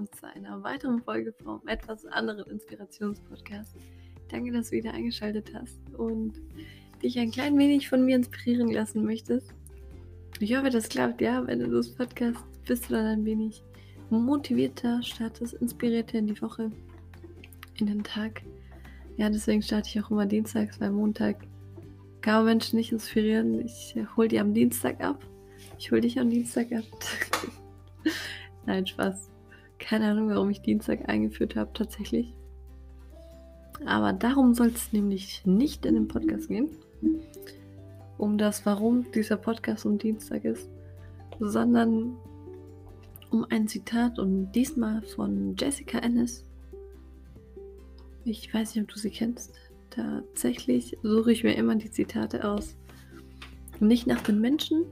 willkommen zu einer weiteren Folge vom etwas anderen Inspirationspodcast. Danke, dass du wieder eingeschaltet hast und dich ein klein wenig von mir inspirieren lassen möchtest. Ich hoffe, das klappt, ja. Wenn du das Podcast bist du dann ein wenig motivierter, startest inspirierter in die Woche, in den Tag. Ja, deswegen starte ich auch immer dienstags, weil Montag kann Menschen nicht inspirieren. Ich hole die am Dienstag ab. Ich hole dich am Dienstag ab. Nein, Spaß. Keine Ahnung, warum ich Dienstag eingeführt habe, tatsächlich. Aber darum soll es nämlich nicht in dem Podcast gehen. Um das, warum dieser Podcast um Dienstag ist, sondern um ein Zitat und diesmal von Jessica Ennis. Ich weiß nicht, ob du sie kennst. Tatsächlich suche ich mir immer die Zitate aus. Nicht nach den Menschen,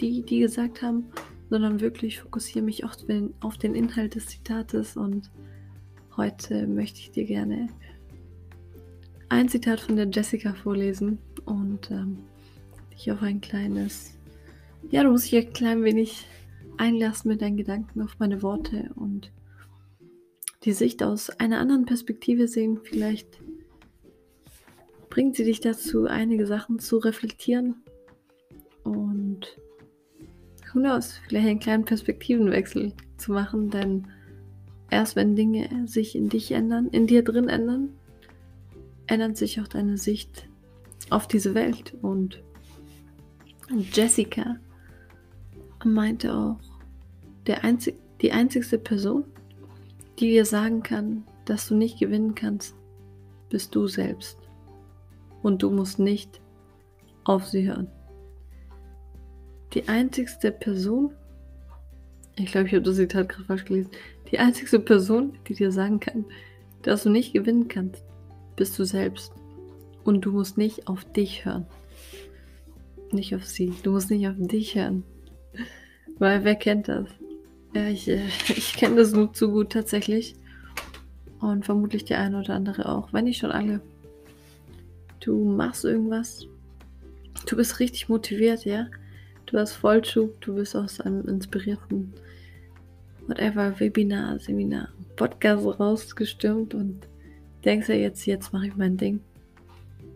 die die gesagt haben, sondern wirklich fokussiere mich den, auf den Inhalt des Zitates und heute möchte ich dir gerne ein Zitat von der Jessica vorlesen und ähm, dich auf ein kleines, ja, du musst dich ein klein wenig einlassen mit deinen Gedanken auf meine Worte und die Sicht aus einer anderen Perspektive sehen. Vielleicht bringt sie dich dazu, einige Sachen zu reflektieren who knows, vielleicht einen kleinen Perspektivenwechsel zu machen, denn erst wenn Dinge sich in dich ändern, in dir drin ändern, ändert sich auch deine Sicht auf diese Welt. Und Jessica meinte auch, der einzig, die einzigste Person, die dir sagen kann, dass du nicht gewinnen kannst, bist du selbst. Und du musst nicht auf sie hören die einzigste Person, ich glaube, ich habe das Zitat gerade falsch gelesen, die einzigste Person, die dir sagen kann, dass du nicht gewinnen kannst, bist du selbst. Und du musst nicht auf dich hören. Nicht auf sie. Du musst nicht auf dich hören. Weil wer kennt das? Ja, ich, äh, ich kenne das nur zu gut tatsächlich. Und vermutlich der eine oder andere auch. Wenn nicht schon alle. Du machst irgendwas. Du bist richtig motiviert, ja. Du hast Vollschub, du bist aus einem inspirierten whatever Webinar, Seminar, Podcast rausgestürmt und denkst ja jetzt, jetzt mache ich mein Ding.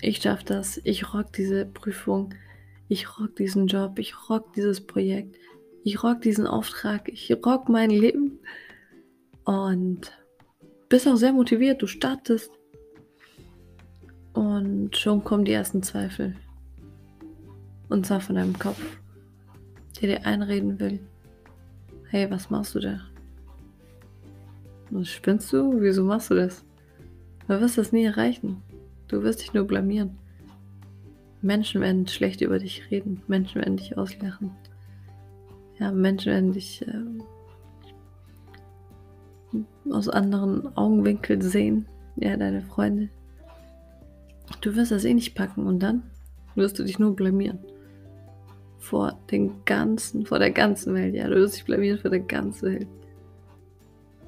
Ich schaffe das, ich rock diese Prüfung, ich rock diesen Job, ich rock dieses Projekt, ich rock diesen Auftrag, ich rock mein Leben. Und bist auch sehr motiviert, du startest. Und schon kommen die ersten Zweifel. Und zwar von deinem Kopf der dir einreden will, hey, was machst du da? Was spinnst du? Wieso machst du das? Du wirst das nie erreichen. Du wirst dich nur blamieren. Menschen werden schlecht über dich reden. Menschen werden dich auslachen. Ja, Menschen werden dich äh, aus anderen Augenwinkeln sehen. Ja, deine Freunde. Du wirst das eh nicht packen und dann wirst du dich nur blamieren vor den ganzen, vor der ganzen Welt. Ja, du wirst dich blamieren vor der ganzen Welt.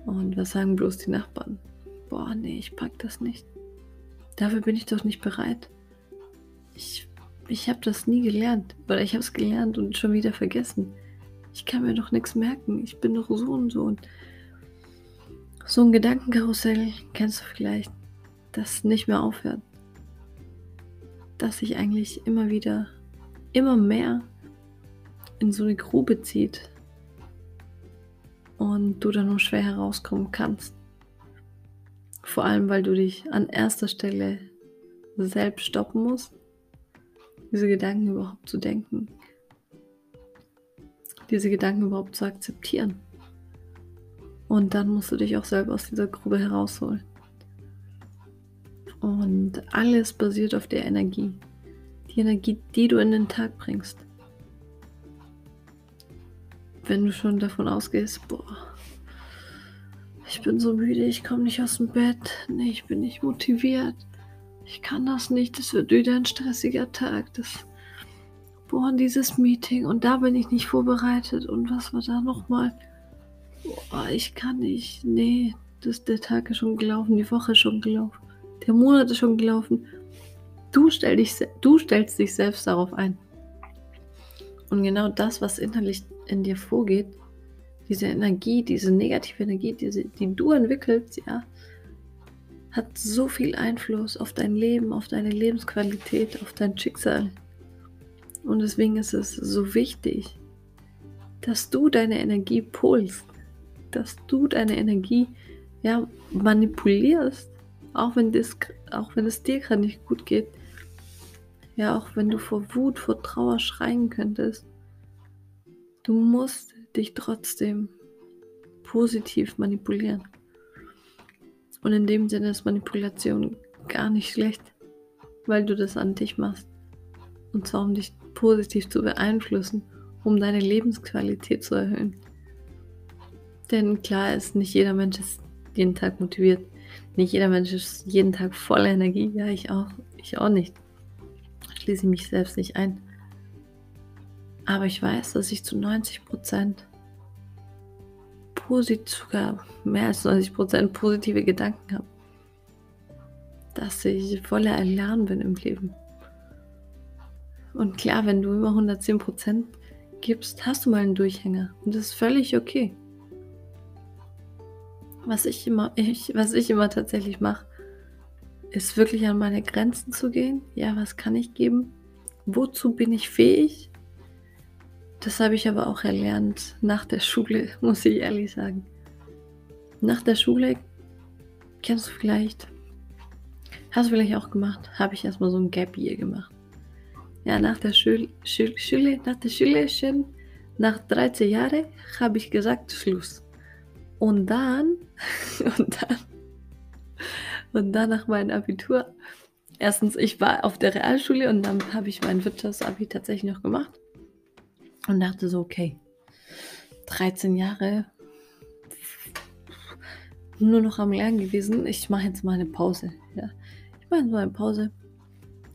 Und was sagen bloß die Nachbarn? Boah, nee, ich pack das nicht. Dafür bin ich doch nicht bereit. Ich, ich habe das nie gelernt. Oder ich habe es gelernt und schon wieder vergessen. Ich kann mir doch nichts merken. Ich bin doch so und so. Und so ein Gedankenkarussell kennst du vielleicht, das nicht mehr aufhört. Das sich eigentlich immer wieder, immer mehr in so eine Grube zieht und du da nur schwer herauskommen kannst. Vor allem, weil du dich an erster Stelle selbst stoppen musst, diese Gedanken überhaupt zu denken, diese Gedanken überhaupt zu akzeptieren. Und dann musst du dich auch selber aus dieser Grube herausholen. Und alles basiert auf der Energie. Die Energie, die du in den Tag bringst wenn du schon davon ausgehst, boah, ich bin so müde, ich komme nicht aus dem Bett, nee, ich bin nicht motiviert, ich kann das nicht, das wird wieder ein stressiger Tag, das, boah, dieses Meeting. Und da bin ich nicht vorbereitet. Und was war da nochmal, boah, ich kann nicht, nee, das, der Tag ist schon gelaufen, die Woche ist schon gelaufen, der Monat ist schon gelaufen, du, stell dich, du stellst dich selbst darauf ein. Und genau das, was innerlich in dir vorgeht, diese Energie, diese negative Energie, diese, die du entwickelst, ja, hat so viel Einfluss auf dein Leben, auf deine Lebensqualität, auf dein Schicksal. Und deswegen ist es so wichtig, dass du deine Energie pulst, dass du deine Energie ja, manipulierst, auch wenn, das, auch wenn es dir gerade nicht gut geht. Ja, auch wenn du vor Wut, vor Trauer schreien könntest. Du musst dich trotzdem positiv manipulieren. Und in dem Sinne ist Manipulation gar nicht schlecht, weil du das an dich machst. Und zwar um dich positiv zu beeinflussen, um deine Lebensqualität zu erhöhen. Denn klar ist, nicht jeder Mensch ist jeden Tag motiviert. Nicht jeder Mensch ist jeden Tag voller Energie. Ja, ich auch. Ich auch nicht. Schließe mich selbst nicht ein. Aber ich weiß, dass ich zu 90 Prozent positiv, sogar mehr als 90 Prozent positive Gedanken habe. Dass ich voller Erlernen bin im Leben. Und klar, wenn du immer 110 Prozent gibst, hast du mal einen Durchhänger. Und das ist völlig okay. Was ich immer, ich, was ich immer tatsächlich mache, ist wirklich an meine Grenzen zu gehen. Ja, was kann ich geben? Wozu bin ich fähig? Das habe ich aber auch erlernt nach der Schule, muss ich ehrlich sagen. Nach der Schule kennst du vielleicht, hast du vielleicht auch gemacht, habe ich erstmal so ein Gap Year gemacht. Ja, nach der Schule, Schule, nach der Schule schon, nach 13 Jahren habe ich gesagt, Schluss. Und dann, und dann, und dann nach meinem Abitur, erstens, ich war auf der Realschule und dann habe ich mein Wirtschaftsabi tatsächlich noch gemacht und dachte so, okay, 13 Jahre nur noch am Lernen gewesen. Ich mache jetzt mal eine Pause. Ja. Ich mache jetzt mal eine Pause.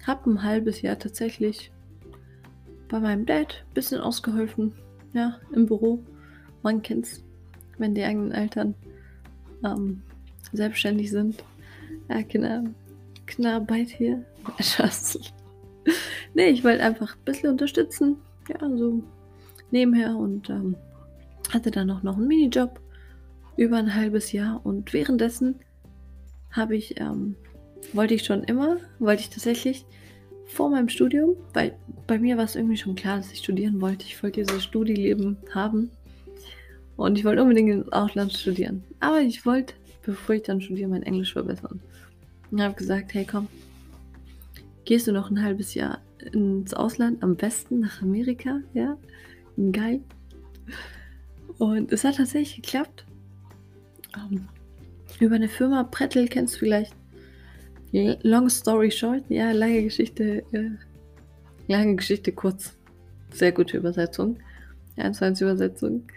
Hab ein halbes Jahr tatsächlich bei meinem Dad ein bisschen ausgeholfen. Ja, im Büro. Man kennt's wenn die eigenen Eltern ähm, selbstständig sind. Ja, Kinder, Kinderarbeit hier. Nee, ich wollte einfach ein bisschen unterstützen. Ja, so nebenher und ähm, hatte dann auch noch einen Minijob über ein halbes Jahr und währenddessen habe ich, ähm, wollte ich schon immer, wollte ich tatsächlich vor meinem Studium, weil bei mir war es irgendwie schon klar, dass ich studieren wollte. Ich wollte dieses Studieleben haben und ich wollte unbedingt ins Ausland studieren. Aber ich wollte, bevor ich dann studiere, mein Englisch verbessern. Und habe gesagt, hey komm, gehst du noch ein halbes Jahr ins Ausland, am besten nach Amerika, ja? Geil. Und es hat tatsächlich geklappt. Um, ähm, über eine Firma Prettel kennst du vielleicht. Long story short, ja, lange Geschichte, äh, lange Geschichte kurz. Sehr gute Übersetzung. 1 Übersetzung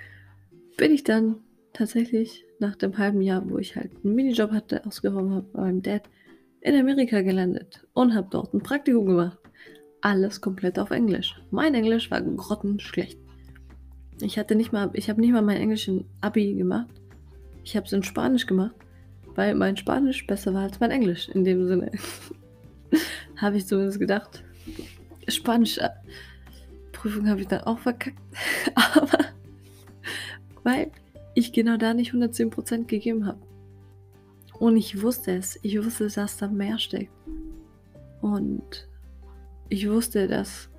bin ich dann tatsächlich nach dem halben Jahr, wo ich halt einen Minijob hatte, ausgeräumt habe bei meinem Dad, in Amerika gelandet und habe dort ein Praktikum gemacht. Alles komplett auf Englisch. Mein Englisch war grottenschlecht. Ich hatte nicht mal, ich habe nicht mal mein Englisch in Abi gemacht. Ich habe es in Spanisch gemacht, weil mein Spanisch besser war als mein Englisch. In dem Sinne habe ich zumindest gedacht. Spanisch äh, Prüfung habe ich dann auch verkackt. Aber weil ich genau da nicht 110% gegeben habe. Und ich wusste es. Ich wusste, dass da mehr steckt. Und ich wusste, dass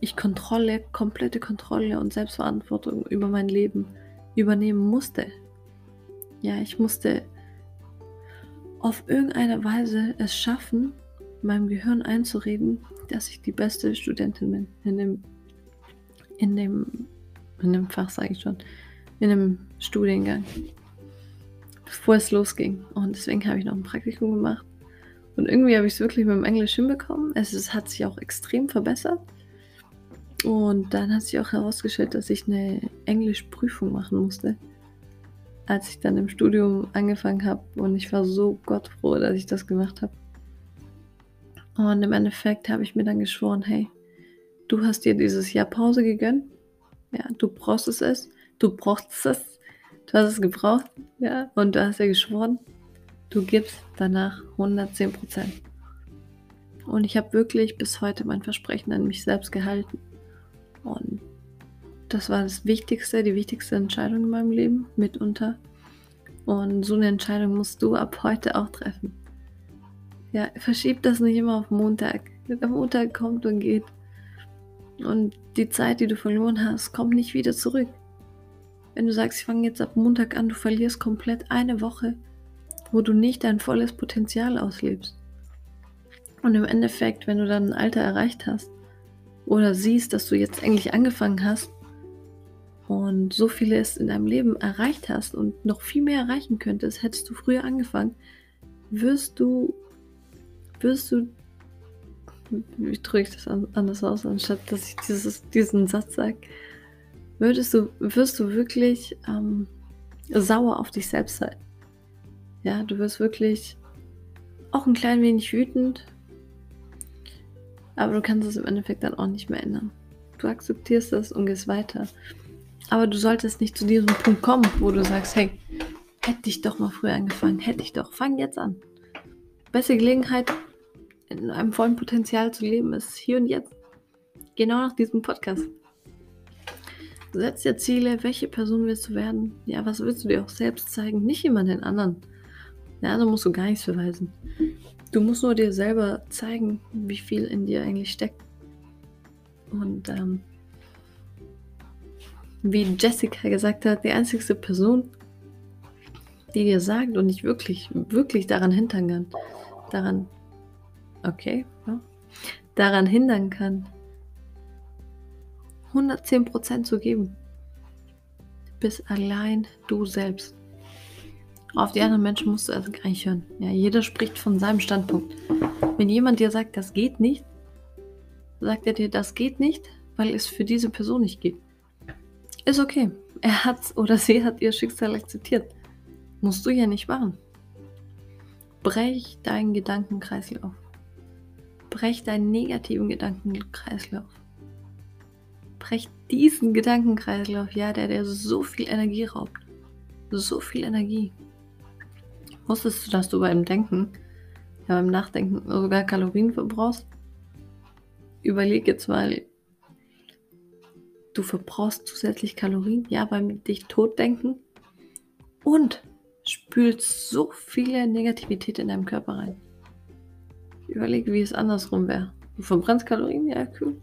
ich Kontrolle, komplette Kontrolle und Selbstverantwortung über mein Leben übernehmen musste. Ja, ich musste auf irgendeine Weise es schaffen, meinem Gehirn einzureden, dass ich die beste Studentin bin in dem, in dem, in dem Fach, sage ich schon in einem Studiengang, bevor es losging. Und deswegen habe ich noch ein Praktikum gemacht. Und irgendwie habe ich es wirklich mit dem Englisch hinbekommen. Es, es hat sich auch extrem verbessert. Und dann hat sich auch herausgestellt, dass ich eine Englischprüfung machen musste. Als ich dann im Studium angefangen habe. Und ich war so gottfroh, dass ich das gemacht habe. Und im Endeffekt habe ich mir dann geschworen, hey, du hast dir dieses Jahr Pause gegönnt. Ja, du brauchst es. Du brauchst es. Du hast es gebraucht, ja, und du hast ja geschworen, du gibst danach 110 Prozent. Und ich habe wirklich bis heute mein Versprechen an mich selbst gehalten. Und das war das Wichtigste, die wichtigste Entscheidung in meinem Leben, mitunter. Und so eine Entscheidung musst du ab heute auch treffen. Ja, verschieb das nicht immer auf Montag. Der Montag kommt und geht. Und die Zeit, die du verloren hast, kommt nicht wieder zurück. Wenn du sagst, ich fange jetzt ab Montag an, du verlierst komplett eine Woche, wo du nicht dein volles Potenzial auslebst. Und im Endeffekt, wenn du dann ein Alter erreicht hast oder siehst, dass du jetzt eigentlich angefangen hast und so vieles in deinem Leben erreicht hast und noch viel mehr erreichen könntest, hättest du früher angefangen, wirst du, wirst du, wie drücke ich das anders aus, anstatt dass ich dieses, diesen Satz sage, würdest du, wirst du wirklich ähm, sauer auf dich selbst sein. Ja, du wirst wirklich auch ein klein wenig wütend, aber du kannst es im Endeffekt dann auch nicht mehr ändern. Du akzeptierst das und gehst weiter. Aber du solltest nicht zu diesem Punkt kommen, wo du sagst, hey, hätte ich doch mal früher angefangen, hätte ich doch, fang jetzt an. Beste Gelegenheit, in einem vollen Potenzial zu leben, ist hier und jetzt. Genau nach diesem Podcast. Setz dir Ziele, welche Person willst du werden? Ja, was willst du dir auch selbst zeigen? Nicht jemand den anderen. Ja, da musst du gar nichts beweisen. Du musst nur dir selber zeigen, wie viel in dir eigentlich steckt. Und ähm, wie Jessica gesagt hat, die einzigste Person, die dir sagt und dich wirklich, wirklich daran hindern kann, daran, okay, ja, daran hindern kann, 110% zu geben, bist allein du selbst. Auf die anderen Menschen musst du also gar nicht hören. Ja, jeder spricht von seinem Standpunkt. Wenn jemand dir sagt, das geht nicht, sagt er dir, das geht nicht, weil es für diese Person nicht geht. Ist okay. Er hat oder sie hat ihr Schicksal akzeptiert. Musst du ja nicht machen. Brech deinen Gedankenkreislauf. Brech deinen negativen Gedankenkreislauf. Brech diesen Gedankenkreislauf, ja, der dir so viel Energie raubt. So viel Energie. Wusstest du, dass du beim Denken, ja, beim Nachdenken sogar Kalorien verbrauchst? Überleg jetzt mal, du verbrauchst zusätzlich Kalorien, ja, beim dich totdenken und spülst so viele Negativität in deinem Körper rein. Überleg, wie es andersrum wäre. Du verbrennst Kalorien, ja, cool.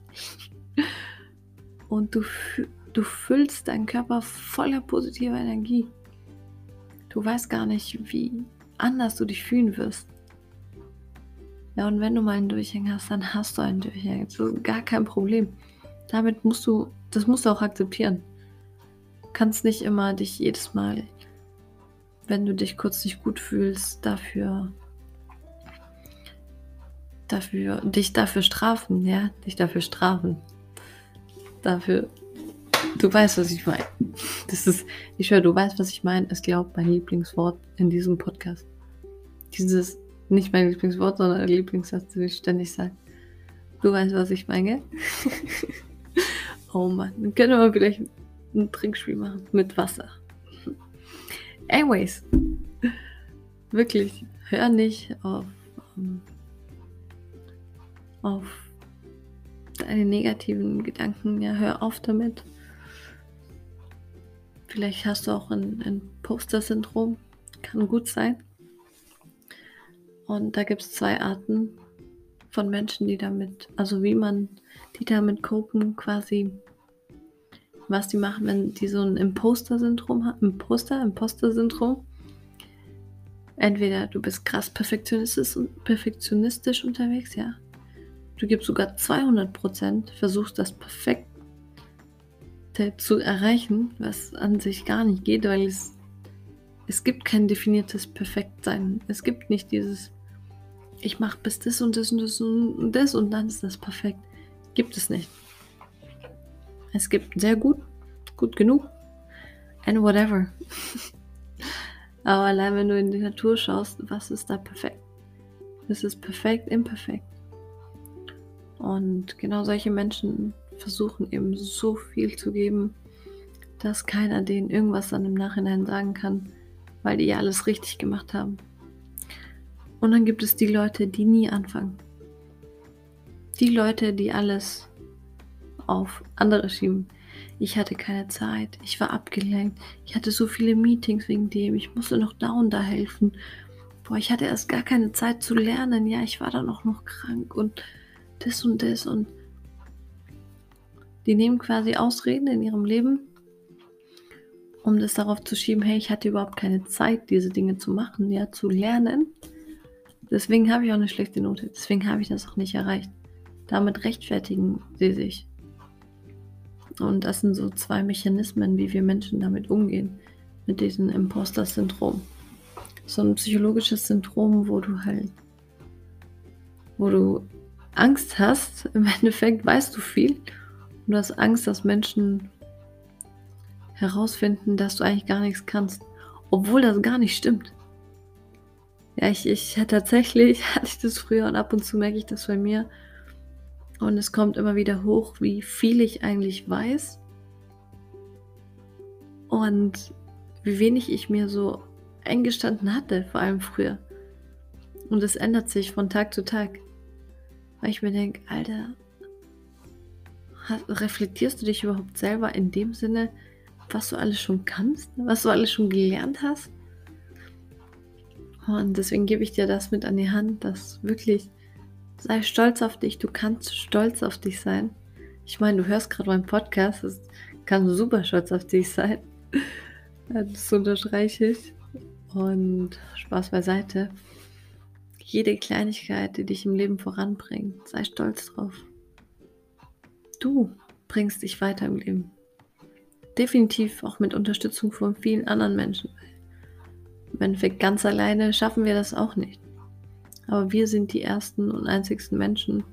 Und du, du füllst deinen Körper voller positiver Energie. Du weißt gar nicht, wie anders du dich fühlen wirst. Ja, und wenn du mal einen Durchhänger hast, dann hast du einen Durchhänger. Ist gar kein Problem. Damit musst du das musst du auch akzeptieren. Du kannst nicht immer dich jedes Mal, wenn du dich kurz nicht gut fühlst, dafür, dafür, dich dafür strafen, ja, dich dafür strafen. Dafür, du weißt, was ich meine. Das ist, ich höre, du weißt, was ich meine, ist, glaub, mein Lieblingswort in diesem Podcast. Dieses, nicht mein Lieblingswort, sondern der Lieblingssatz, den ich ständig sage. Du weißt, was ich meine, Oh Mann, dann können wir vielleicht ein Trinkspiel machen mit Wasser. Anyways, wirklich, hör nicht auf, um, auf deine negativen Gedanken. Ja, hör auf damit. Vielleicht hast du auch ein, ein Poster-Syndrom. Kann gut sein. Und da gibt es zwei Arten von Menschen, die damit, also wie man die damit copen, quasi, was die machen, wenn die so ein Imposter-Syndrom haben. Imposter, Imposter-Syndrom. Entweder du bist krass perfektionistisch, perfektionistisch unterwegs, ja. Du gibst sogar 200 Prozent, versuchst das Perfekte zu erreichen, was an sich gar nicht geht, weil es, es gibt kein definiertes Perfektsein. Es gibt nicht dieses, ich mache bis das und das und das und das und dann ist das perfekt. Gibt es nicht. Es gibt sehr gut, gut genug and whatever. Aber allein wenn du in die Natur schaust, was ist da perfekt? Es ist perfekt, imperfekt. Und genau solche Menschen versuchen eben so viel zu geben, dass keiner denen irgendwas dann im Nachhinein sagen kann, weil die ja alles richtig gemacht haben. Und dann gibt es die Leute, die nie anfangen. Die Leute, die alles auf andere schieben. ich hatte keine Zeit, ich war abgelenkt, ich hatte so viele Meetings wegen dem, ich musste noch da und da helfen. Boah, ich hatte erst gar keine Zeit zu lernen, ja, ich war dann auch noch krank und das und das und die nehmen quasi Ausreden in ihrem Leben, um das darauf zu schieben, hey, ich hatte überhaupt keine Zeit, diese Dinge zu machen, ja, zu lernen. Deswegen habe ich auch eine schlechte Note, deswegen habe ich das auch nicht erreicht. Damit rechtfertigen sie sich. Und das sind so zwei Mechanismen, wie wir Menschen damit umgehen, mit diesem Imposter-Syndrom. So ein psychologisches Syndrom, wo du halt, wo du Angst hast, im Endeffekt weißt du viel und du hast Angst, dass Menschen herausfinden, dass du eigentlich gar nichts kannst, obwohl das gar nicht stimmt. Ja, ich, ich tatsächlich hatte ich das früher und ab und zu merke ich das bei mir, und es kommt immer wieder hoch, wie viel ich eigentlich weiß und wie wenig ich mir so eingestanden hatte, vor allem früher. Und es ändert sich von Tag zu Tag. Weil ich mir denke, Alter, reflektierst du dich überhaupt selber in dem Sinne, was du alles schon kannst, was du alles schon gelernt hast? Und deswegen gebe ich dir das mit an die Hand, dass wirklich Sei stolz auf dich, du kannst stolz auf dich sein. Ich meine, du hörst gerade meinen Podcast, das kannst du super stolz auf dich sein. Das unterstreiche ich. Und Spaß beiseite. Jede Kleinigkeit, die dich im Leben voranbringt, sei stolz drauf. Du bringst dich weiter im Leben. Definitiv auch mit Unterstützung von vielen anderen Menschen. Im Endeffekt ganz alleine schaffen wir das auch nicht. Aber wir sind die ersten und einzigsten Menschen,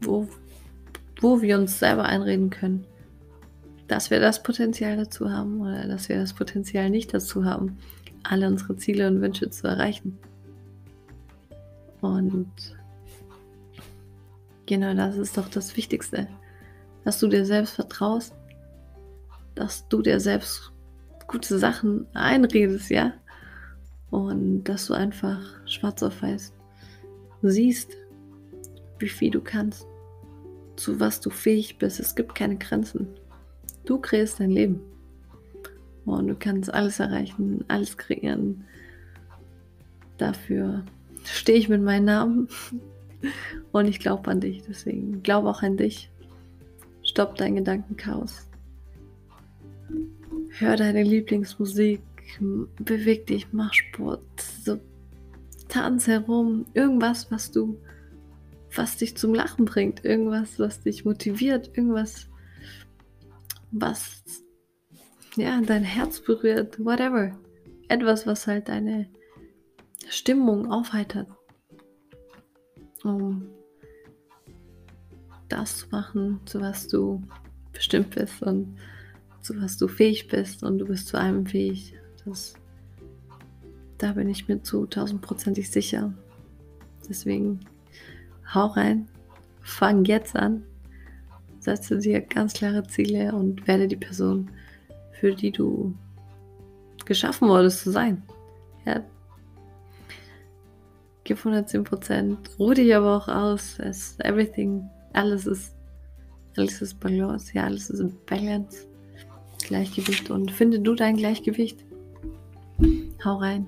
wo, wo wir uns selber einreden können, dass wir das Potenzial dazu haben oder dass wir das Potenzial nicht dazu haben, alle unsere Ziele und Wünsche zu erreichen. Und genau das ist doch das Wichtigste, dass du dir selbst vertraust, dass du dir selbst gute Sachen einredest, ja, und dass du einfach schwarz auf weiß siehst, wie viel du kannst, zu was du fähig bist. Es gibt keine Grenzen. Du kreierst dein Leben. Und du kannst alles erreichen, alles kreieren. Dafür stehe ich mit meinem Namen. Und ich glaube an dich. Deswegen glaube auch an dich. Stopp dein Gedankenchaos. Hör deine Lieblingsmusik. Beweg dich, mach Sport, so tanz herum, irgendwas, was du, was dich zum Lachen bringt, irgendwas, was dich motiviert, irgendwas, was ja dein Herz berührt, whatever, etwas, was halt deine Stimmung aufheitert, um das zu machen, zu was du bestimmt bist und zu was du fähig bist und du bist zu allem fähig. Das, da bin ich mir zu tausendprozentig sicher. Deswegen hau rein, fang jetzt an, setze dir ganz klare Ziele und werde die Person, für die du geschaffen wurdest zu sein. Ja. Gib 110 Prozent, ruh dich aber auch aus. Es, everything, alles ist, alles ist Balance, ja, alles ist Balance, Gleichgewicht und finde du dein Gleichgewicht. Hau rein.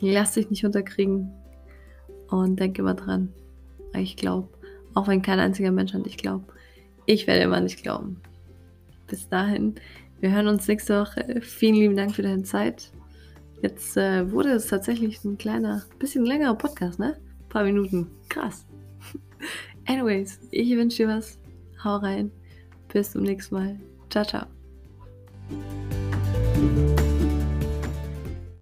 Lass dich nicht unterkriegen. Und denke immer dran. Ich glaube, auch wenn kein einziger Mensch an dich glaubt, ich werde immer nicht glauben. Bis dahin, wir hören uns nächste Woche. Vielen lieben Dank für deine Zeit. Jetzt äh, wurde es tatsächlich ein kleiner, bisschen längerer Podcast, ne? Ein paar Minuten. Krass. Anyways, ich wünsche dir was. Hau rein. Bis zum nächsten Mal. Ciao, ciao.